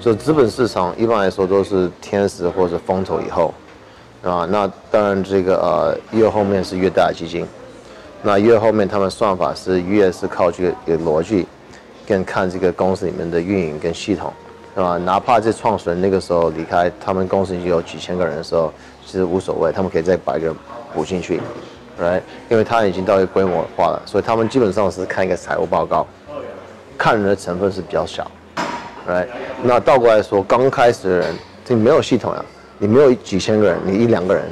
就资本市场一般来说都是天使或者风投以后，啊，那当然这个呃越后面是越大基金，那越后面他们算法是越是靠这个逻辑，跟看这个公司里面的运营跟系统，对吧？哪怕这创始人那个时候离开，他们公司已经有几千个人的时候，其实无所谓，他们可以再把一个补进去，right？因为他已经到一个规模化了，所以他们基本上是看一个财务报告，看人的成分是比较小。，right？，那倒过来说，刚开始的人，你没有系统呀，你没有几千个人，你一两个人，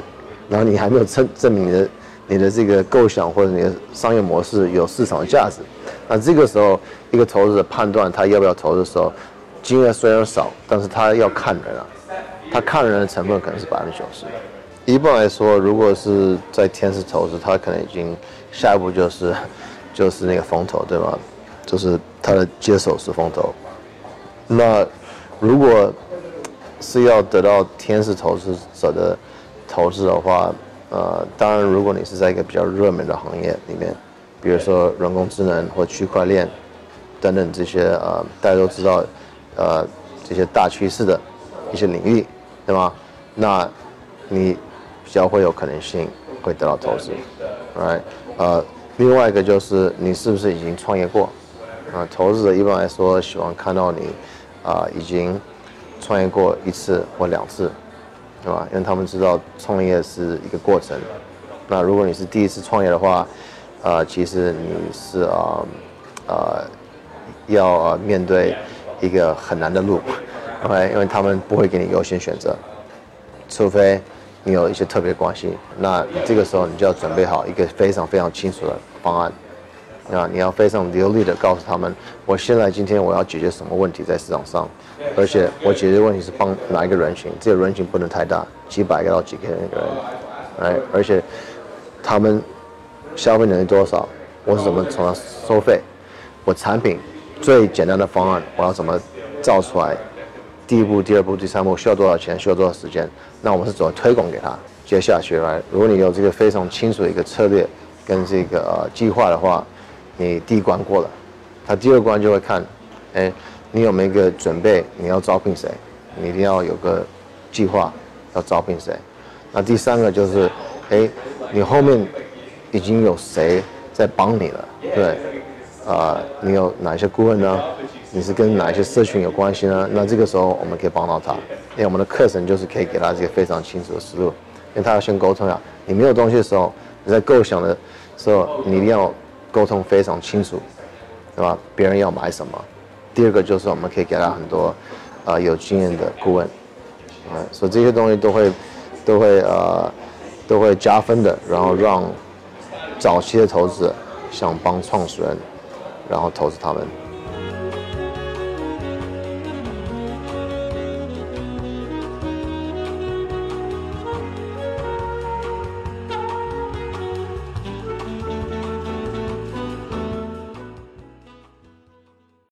然后你还没有证证明你的你的这个构想或者你的商业模式有市场的价值，那这个时候一个投资者判断他要不要投的时候，金额虽然少，但是他要看人啊，他看人的成分可能是百分之九十。一般来说，如果是在天使投资，他可能已经下一步就是就是那个风投，对吧？就是他的接手是风投。那如果是要得到天使投资者的投资的话，呃，当然，如果你是在一个比较热门的行业里面，比如说人工智能或区块链等等这些呃大家都知道呃这些大趋势的一些领域，对吗？那你比较会有可能性会得到投资，right？呃，另外一个就是你是不是已经创业过？啊，投资者一般来说喜欢看到你。啊，已经创业过一次或两次，对吧？因为他们知道创业是一个过程。那如果你是第一次创业的话，呃，其实你是啊，呃，要面对一个很难的路，OK？因为他们不会给你优先选择，除非你有一些特别关系。那这个时候你就要准备好一个非常非常清楚的方案。啊，你要非常流利的告诉他们，我现在今天我要解决什么问题在市场上，而且我解决问题是帮哪一个人群，这个人群不能太大，几百个到几千个人，哎，而且他们消费能力多少，我是怎么从他收费，我产品最简单的方案我要怎么造出来，第一步、第二步、第三步需要多少钱，需要多少时间，那我们是怎么推广给他，接下去来，如果你有这个非常清楚的一个策略跟这个计划的话。你第一关过了，他第二关就会看，哎，你有没有一个准备？你要招聘谁？你一定要有个计划，要招聘谁？那第三个就是，哎，你后面已经有谁在帮你了？对，啊，你有哪一些顾问呢？你是跟哪一些社群有关系呢？那这个时候我们可以帮到他，因为我们的课程就是可以给他这个非常清楚的思路，因为他要先沟通呀。你没有东西的时候，你在构想的时候，你一定要。沟通非常清楚，对吧？别人要买什么？第二个就是我们可以给他很多，呃，有经验的顾问，嗯，所以这些东西都会，都会呃，都会加分的，然后让早期的投资想帮创始人，然后投资他们。